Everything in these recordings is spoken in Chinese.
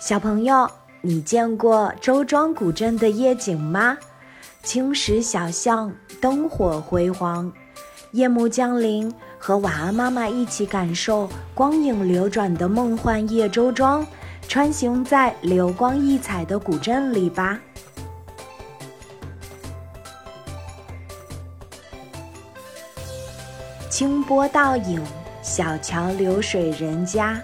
小朋友，你见过周庄古镇的夜景吗？青石小巷，灯火辉煌。夜幕降临，和晚安妈妈一起感受光影流转的梦幻夜周庄，穿行在流光溢彩的古镇里吧。清波倒影，小桥流水人家。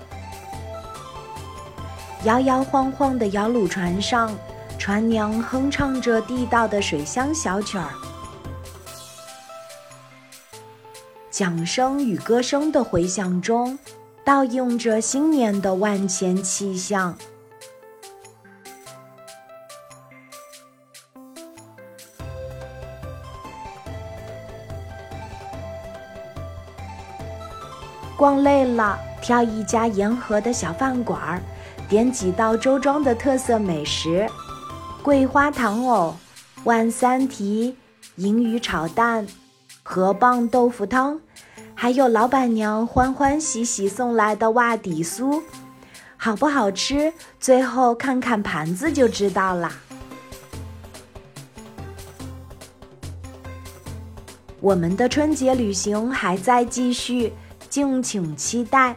摇摇晃晃的摇橹船上，船娘哼唱着地道的水乡小曲儿，桨声与歌声的回响中，倒映着新年的万千气象。逛累了，挑一家沿河的小饭馆儿。点几道周庄的特色美食：桂花糖藕、万三蹄、银鱼炒蛋、河蚌豆腐汤，还有老板娘欢欢喜喜送来的袜底酥，好不好吃？最后看看盘子就知道啦。我们的春节旅行还在继续，敬请期待。